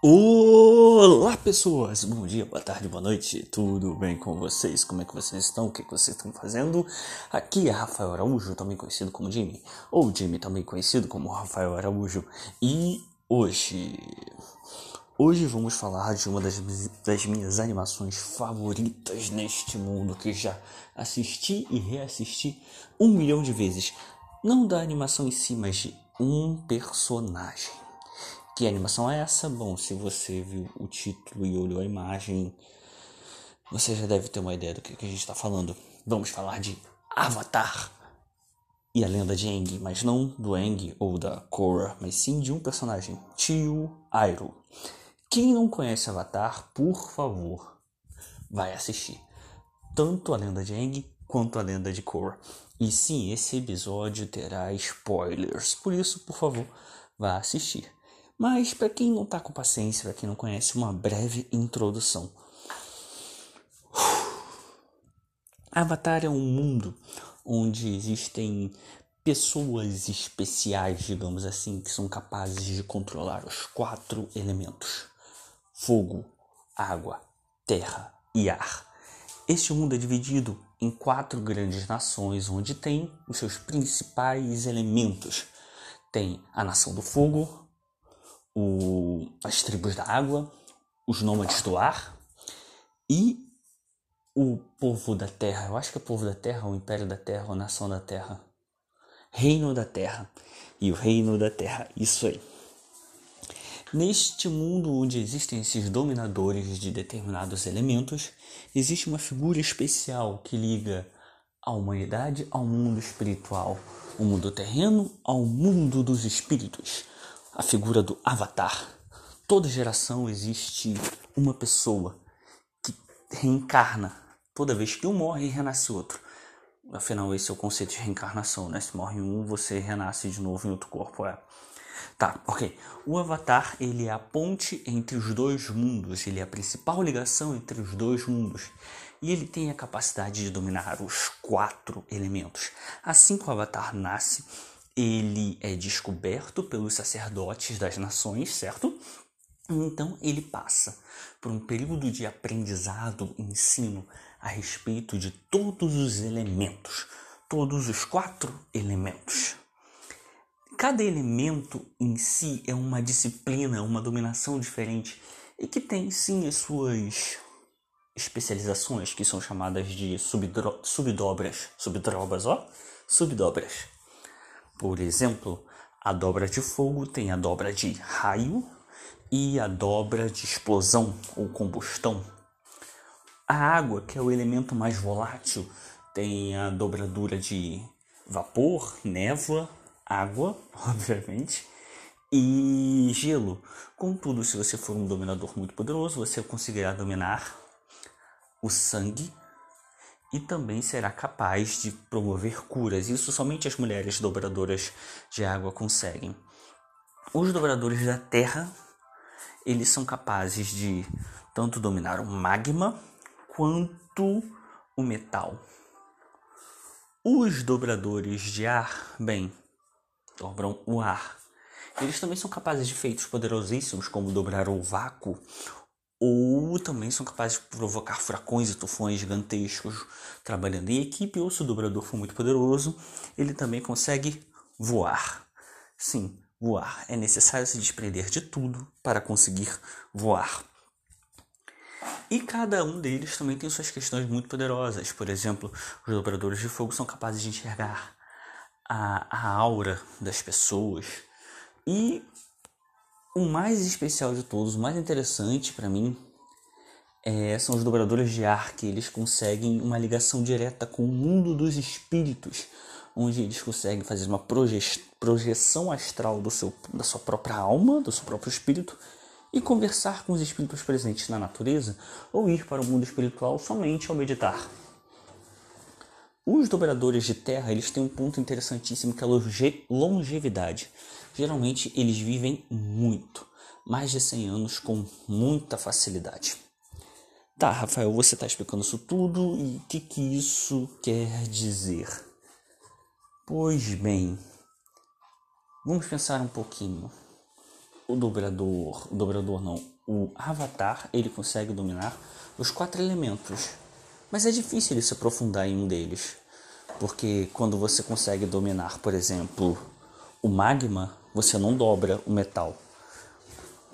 Olá pessoas, bom dia, boa tarde, boa noite, tudo bem com vocês? Como é que vocês estão? O que, vocês estão fazendo? Aqui é Rafael Araújo, também conhecido como Jimmy, ou Jimmy, também conhecido como Rafael Araújo, e hoje, hoje vamos falar de uma das, das minhas animações favoritas neste mundo que já assisti e reassisti um milhão de vezes, não da animação em si, mas de um personagem. Que animação é essa? Bom, se você viu o título e olhou a imagem, você já deve ter uma ideia do que, a gente está falando. Vamos falar de Avatar e a lenda de Aang, mas não do Aang ou da Korra, mas sim de um personagem, Tio Iroh. Quem não conhece Avatar, por favor, vai assistir. Tanto a lenda de Aang quanto a lenda de Korra. E sim, esse episódio terá spoilers, por isso, por favor, vá assistir. Mas para quem não está com paciência, para quem não conhece, uma breve introdução. Avatar é um mundo onde existem pessoas especiais, digamos assim, que são capazes de controlar os quatro elementos: fogo, água, terra e ar. Este mundo é dividido em quatro grandes nações, onde tem os seus principais elementos. Tem a nação do fogo, o, as tribos da água, os nômades do ar e o povo da terra. Eu acho que é o povo da terra, o império da terra, a nação da terra. Reino da terra. E o reino da terra, isso aí. Neste mundo onde existem esses dominadores de determinados elementos, existe uma figura especial que liga a humanidade ao mundo espiritual, o mundo terreno ao mundo dos espíritos a figura do Avatar. Toda geração existe uma pessoa que reencarna. Toda vez que um morre, renasce outro. Afinal, esse é o conceito de reencarnação, né? Se morre um, você renasce de novo em outro corpo. É. Tá, ok. O Avatar, ele é a ponte entre os dois mundos. Ele é a principal ligação entre os dois mundos. E ele tem a capacidade de dominar os quatro elementos. Assim que o Avatar nasce, ele é descoberto pelos sacerdotes das nações, certo? Então ele passa por um período de aprendizado, ensino a respeito de todos os elementos, todos os quatro elementos. Cada elemento em si é uma disciplina, uma dominação diferente e que tem sim as suas especializações, que são chamadas de subdobras, subdobras, ó, subdobras. Por exemplo, a dobra de fogo tem a dobra de raio e a dobra de explosão ou combustão. A água, que é o elemento mais volátil, tem a dobradura de vapor, névoa, água, obviamente, e gelo. Contudo, se você for um dominador muito poderoso, você conseguirá dominar o sangue, e também será capaz de promover curas. Isso somente as mulheres dobradoras de água conseguem. Os dobradores da terra, eles são capazes de tanto dominar o magma quanto o metal. Os dobradores de ar, bem, dobram o ar. Eles também são capazes de feitos poderosíssimos, como dobrar o vácuo ou também são capazes de provocar furacões e tufões gigantescos trabalhando em equipe, ou se o dobrador for muito poderoso, ele também consegue voar. Sim, voar. É necessário se desprender de tudo para conseguir voar. E cada um deles também tem suas questões muito poderosas. Por exemplo, os dobradores de fogo são capazes de enxergar a, a aura das pessoas. E o mais especial de todos, o mais interessante para mim, é, são os dobradores de ar, que eles conseguem uma ligação direta com o mundo dos espíritos, onde eles conseguem fazer uma proje projeção astral do seu, da sua própria alma, do seu próprio espírito, e conversar com os espíritos presentes na natureza, ou ir para o mundo espiritual somente ao meditar. Os dobradores de terra, eles têm um ponto interessantíssimo que é a longevidade. Geralmente eles vivem muito, mais de 100 anos com muita facilidade. Tá, Rafael, você está explicando isso tudo e o que, que isso quer dizer? Pois bem, vamos pensar um pouquinho. o dobrador, o dobrador não, o avatar, ele consegue dominar os quatro elementos. Mas é difícil ele se aprofundar em um deles. Porque quando você consegue dominar, por exemplo, o magma, você não dobra o metal.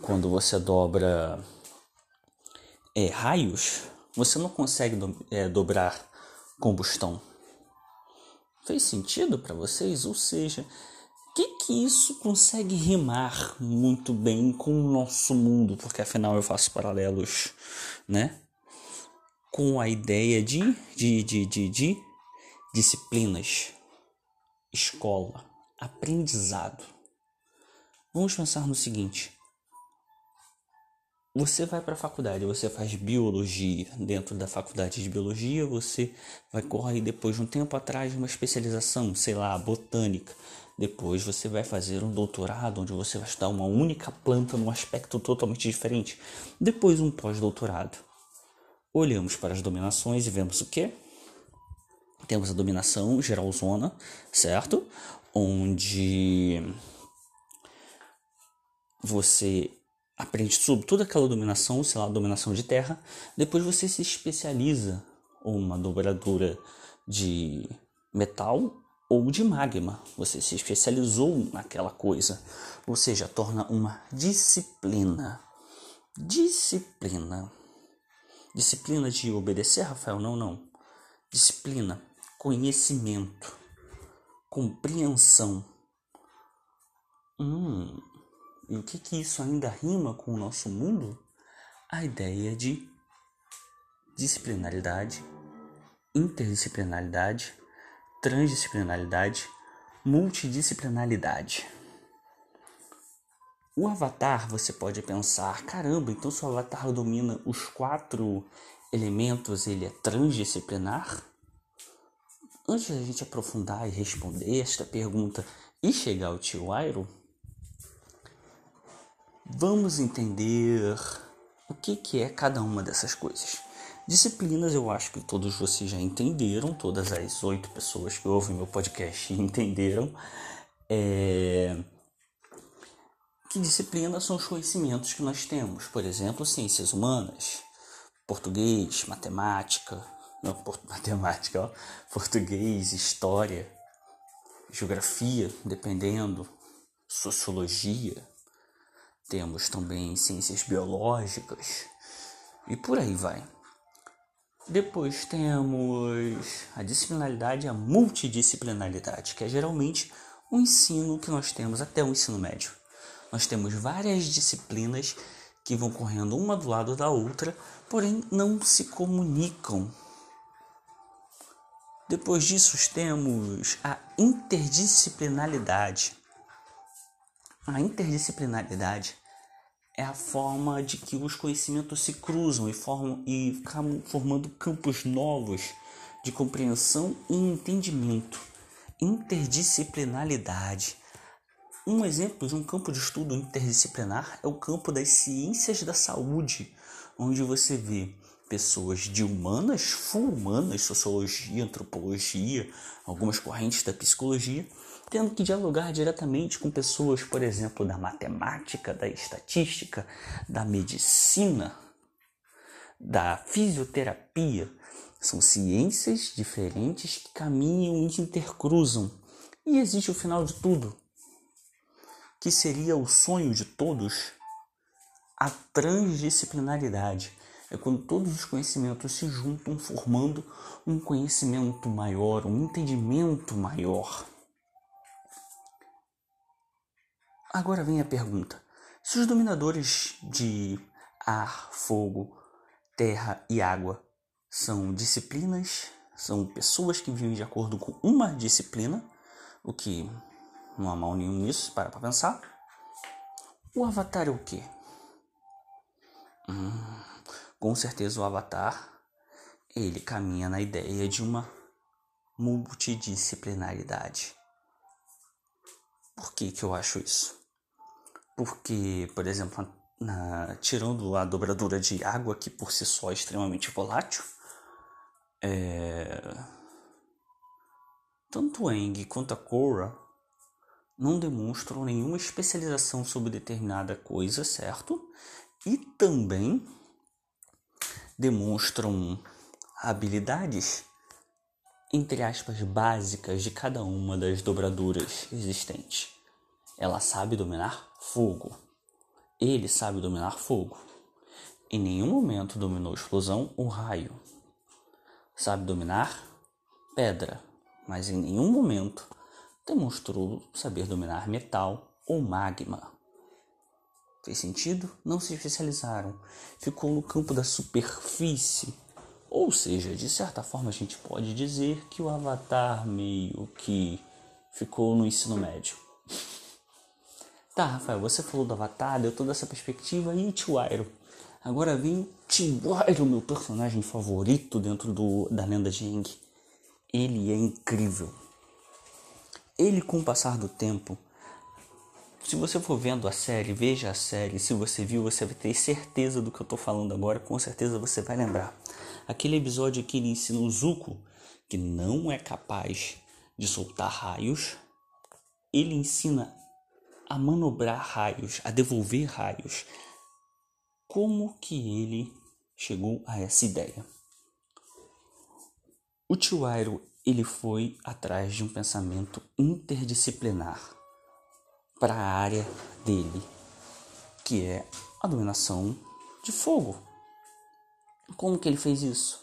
Quando você dobra é, raios, você não consegue do, é, dobrar combustão. Fez sentido para vocês? Ou seja, que que isso consegue rimar muito bem com o nosso mundo? Porque afinal eu faço paralelos, né? Com a ideia de, de, de, de, de disciplinas, escola, aprendizado. Vamos pensar no seguinte: você vai para a faculdade, você faz biologia. Dentro da faculdade de biologia, você vai correr depois de um tempo atrás uma especialização, sei lá, botânica. Depois você vai fazer um doutorado onde você vai estudar uma única planta num aspecto totalmente diferente. Depois um pós-doutorado. Olhamos para as dominações e vemos o que? Temos a dominação geralzona, certo? Onde você aprende sobre toda aquela dominação, sei lá, dominação de terra. Depois você se especializa uma dobradura de metal ou de magma. Você se especializou naquela coisa, ou seja, torna uma disciplina. Disciplina. Disciplina de obedecer, Rafael? Não, não. Disciplina, conhecimento, compreensão. Hum, e o que que isso ainda rima com o nosso mundo? A ideia de disciplinaridade, interdisciplinaridade, transdisciplinaridade, multidisciplinaridade. O avatar, você pode pensar, caramba, então se o avatar domina os quatro elementos, ele é transdisciplinar? Antes da gente aprofundar e responder esta pergunta e chegar ao tio Airo, vamos entender o que, que é cada uma dessas coisas. Disciplinas, eu acho que todos vocês já entenderam, todas as oito pessoas que ouvem meu podcast entenderam. É... Que disciplinas são os conhecimentos que nós temos? Por exemplo, ciências humanas, português, matemática, não, matemática, ó, português, história, geografia, dependendo, sociologia. Temos também ciências biológicas e por aí vai. Depois temos a disciplinaridade a multidisciplinaridade, que é geralmente o ensino que nós temos até o ensino médio. Nós temos várias disciplinas que vão correndo uma do lado da outra, porém não se comunicam. Depois disso temos a interdisciplinaridade. A interdisciplinaridade é a forma de que os conhecimentos se cruzam e formam e formando campos novos de compreensão e entendimento. Interdisciplinaridade. Um exemplo de um campo de estudo interdisciplinar é o campo das ciências da saúde, onde você vê pessoas de humanas, full humanas, sociologia, antropologia, algumas correntes da psicologia, tendo que dialogar diretamente com pessoas, por exemplo, da matemática, da estatística, da medicina, da fisioterapia. São ciências diferentes que caminham e intercruzam. E existe o final de tudo, que seria o sonho de todos, a transdisciplinaridade. É quando todos os conhecimentos se juntam, formando um conhecimento maior, um entendimento maior. Agora vem a pergunta: se os dominadores de ar, fogo, terra e água são disciplinas, são pessoas que vivem de acordo com uma disciplina, o que não há mal nenhum nisso, para para pensar. O avatar é o quê? Hum, com certeza o avatar ele caminha na ideia de uma multidisciplinaridade. Por que, que eu acho isso? porque, por exemplo, na, tirando a dobradura de água, que por si só é extremamente volátil, é, tanto Eng quanto a Korra não demonstram nenhuma especialização sobre determinada coisa, certo? E também demonstram habilidades, entre aspas, básicas de cada uma das dobraduras existentes. Ela sabe dominar fogo. Ele sabe dominar fogo. Em nenhum momento dominou explosão ou raio. Sabe dominar pedra, mas em nenhum momento demonstrou saber dominar metal ou magma. Fez sentido? Não se especializaram. Ficou no campo da superfície. Ou seja, de certa forma a gente pode dizer que o Avatar meio que ficou no ensino médio. Tá, Rafael, você falou do Avatar, deu toda essa perspectiva e Tiwairo. Agora vem Tiwairo, meu personagem favorito dentro do, da lenda de Aang. Ele é incrível. Ele, com o passar do tempo, se você for vendo a série, veja a série. Se você viu, você vai ter certeza do que eu tô falando agora. Com certeza você vai lembrar. Aquele episódio que ele ensina o Zuko, que não é capaz de soltar raios. Ele ensina a manobrar raios, a devolver raios. Como que ele chegou a essa ideia? O Chiwairo ele foi atrás de um pensamento interdisciplinar para a área dele, que é a dominação de fogo. Como que ele fez isso?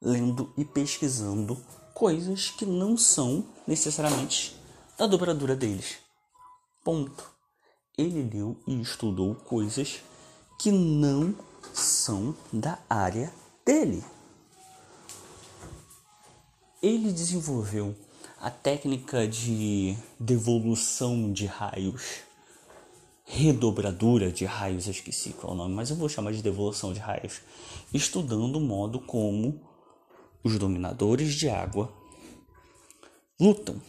Lendo e pesquisando coisas que não são necessariamente da dobradura deles. Ponto. Ele leu e estudou coisas que não são da área dele ele desenvolveu a técnica de devolução de raios, redobradura de raios, eu esqueci qual é o nome, mas eu vou chamar de devolução de raios, estudando o modo como os dominadores de água lutam.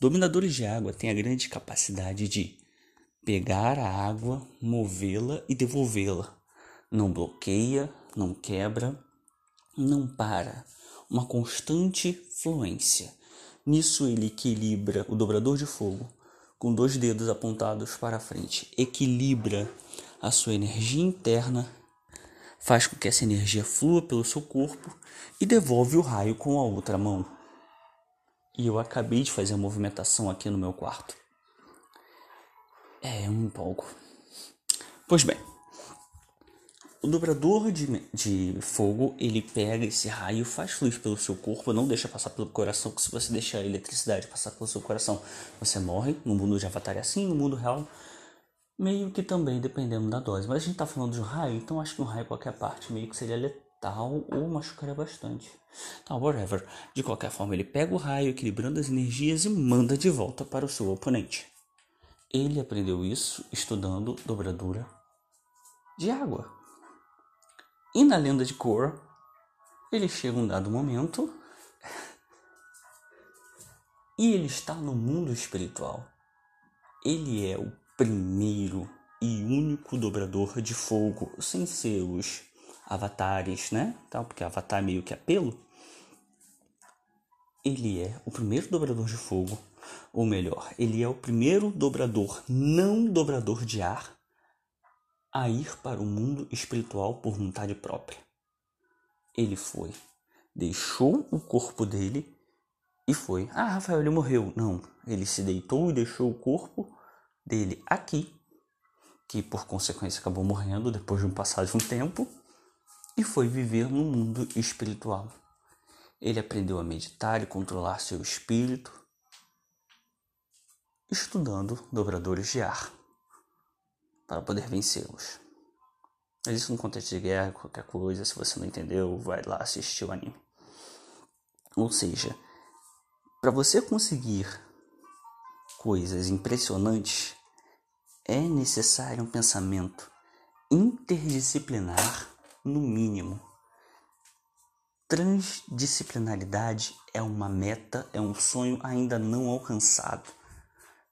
Dominadores de água têm a grande capacidade de pegar a água, movê-la e devolvê-la. Não bloqueia, não quebra, não para uma constante fluência. Nisso ele equilibra o dobrador de fogo com dois dedos apontados para frente, equilibra a sua energia interna, faz com que essa energia flua pelo seu corpo e devolve o raio com a outra mão. E eu acabei de fazer a movimentação aqui no meu quarto. É um pouco. Pois bem, o dobrador de, de fogo, ele pega esse raio, faz fluir pelo seu corpo, não deixa passar pelo coração, porque se você deixar a eletricidade passar pelo seu coração, você morre. No mundo de Avatar é assim, no mundo real, meio que também dependendo da dose. Mas a gente tá falando de um raio, então acho que um raio qualquer parte meio que seria letal ou machucaria bastante. Tá, whatever. De qualquer forma, ele pega o raio, equilibrando as energias e manda de volta para o seu oponente. Ele aprendeu isso estudando dobradura de água. E na lenda de Korra, ele chega um dado momento e ele está no mundo espiritual. Ele é o primeiro e único dobrador de fogo, sem ser os avatares, né? Tal, porque avatar é meio que apelo. Ele é o primeiro dobrador de fogo, ou melhor, ele é o primeiro dobrador não dobrador de ar a ir para o mundo espiritual por vontade própria. Ele foi, deixou o corpo dele e foi. Ah, Rafael, ele morreu. Não, ele se deitou e deixou o corpo dele aqui, que por consequência acabou morrendo depois de um passado de um tempo, e foi viver no mundo espiritual. Ele aprendeu a meditar e controlar seu espírito, estudando dobradores de ar para poder vencê-los. Mas isso no contexto de guerra, qualquer coisa, se você não entendeu, vai lá assistir o anime. Ou seja, para você conseguir coisas impressionantes, é necessário um pensamento interdisciplinar, no mínimo. Transdisciplinaridade é uma meta, é um sonho ainda não alcançado.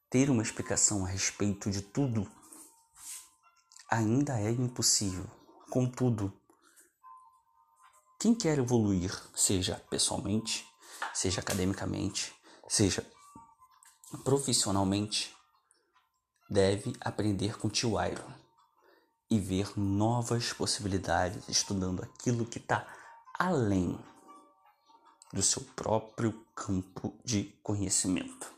Ter uma explicação a respeito de tudo ainda é impossível. Contudo, quem quer evoluir, seja pessoalmente, seja academicamente, seja profissionalmente deve aprender com tio Iron e ver novas possibilidades, estudando aquilo que está além do seu próprio campo de conhecimento.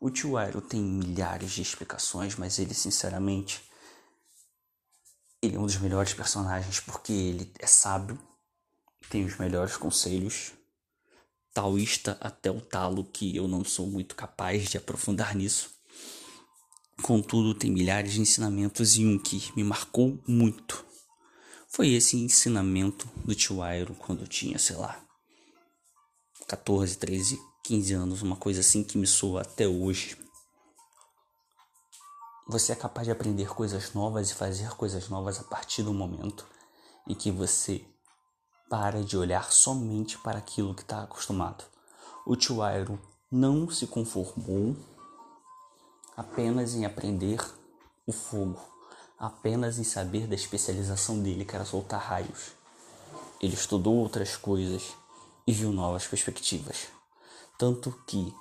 O tio Aero tem milhares de explicações, mas ele, sinceramente, ele é um dos melhores personagens porque ele é sábio, tem os melhores conselhos, taoísta até o talo, que eu não sou muito capaz de aprofundar nisso. Contudo, tem milhares de ensinamentos e um que me marcou muito. Foi esse ensinamento do tio Airo quando eu tinha, sei lá, 14, 13, 15 anos, uma coisa assim que me soa até hoje. Você é capaz de aprender coisas novas e fazer coisas novas a partir do momento em que você para de olhar somente para aquilo que está acostumado. O tio Airo não se conformou apenas em aprender o fogo, apenas em saber da especialização dele, que era soltar raios. Ele estudou outras coisas e viu novas perspectivas. Tanto que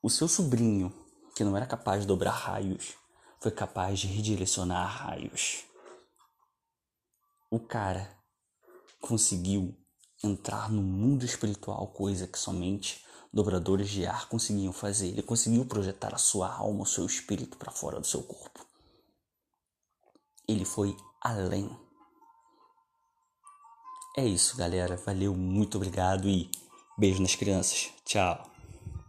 o seu sobrinho, que não era capaz de dobrar raios, foi capaz de redirecionar raios. O cara conseguiu entrar no mundo espiritual, coisa que somente dobradores de ar conseguiam fazer. Ele conseguiu projetar a sua alma, o seu espírito para fora do seu corpo. Ele foi além. É isso, galera. Valeu, muito obrigado e beijo nas crianças. Tchau.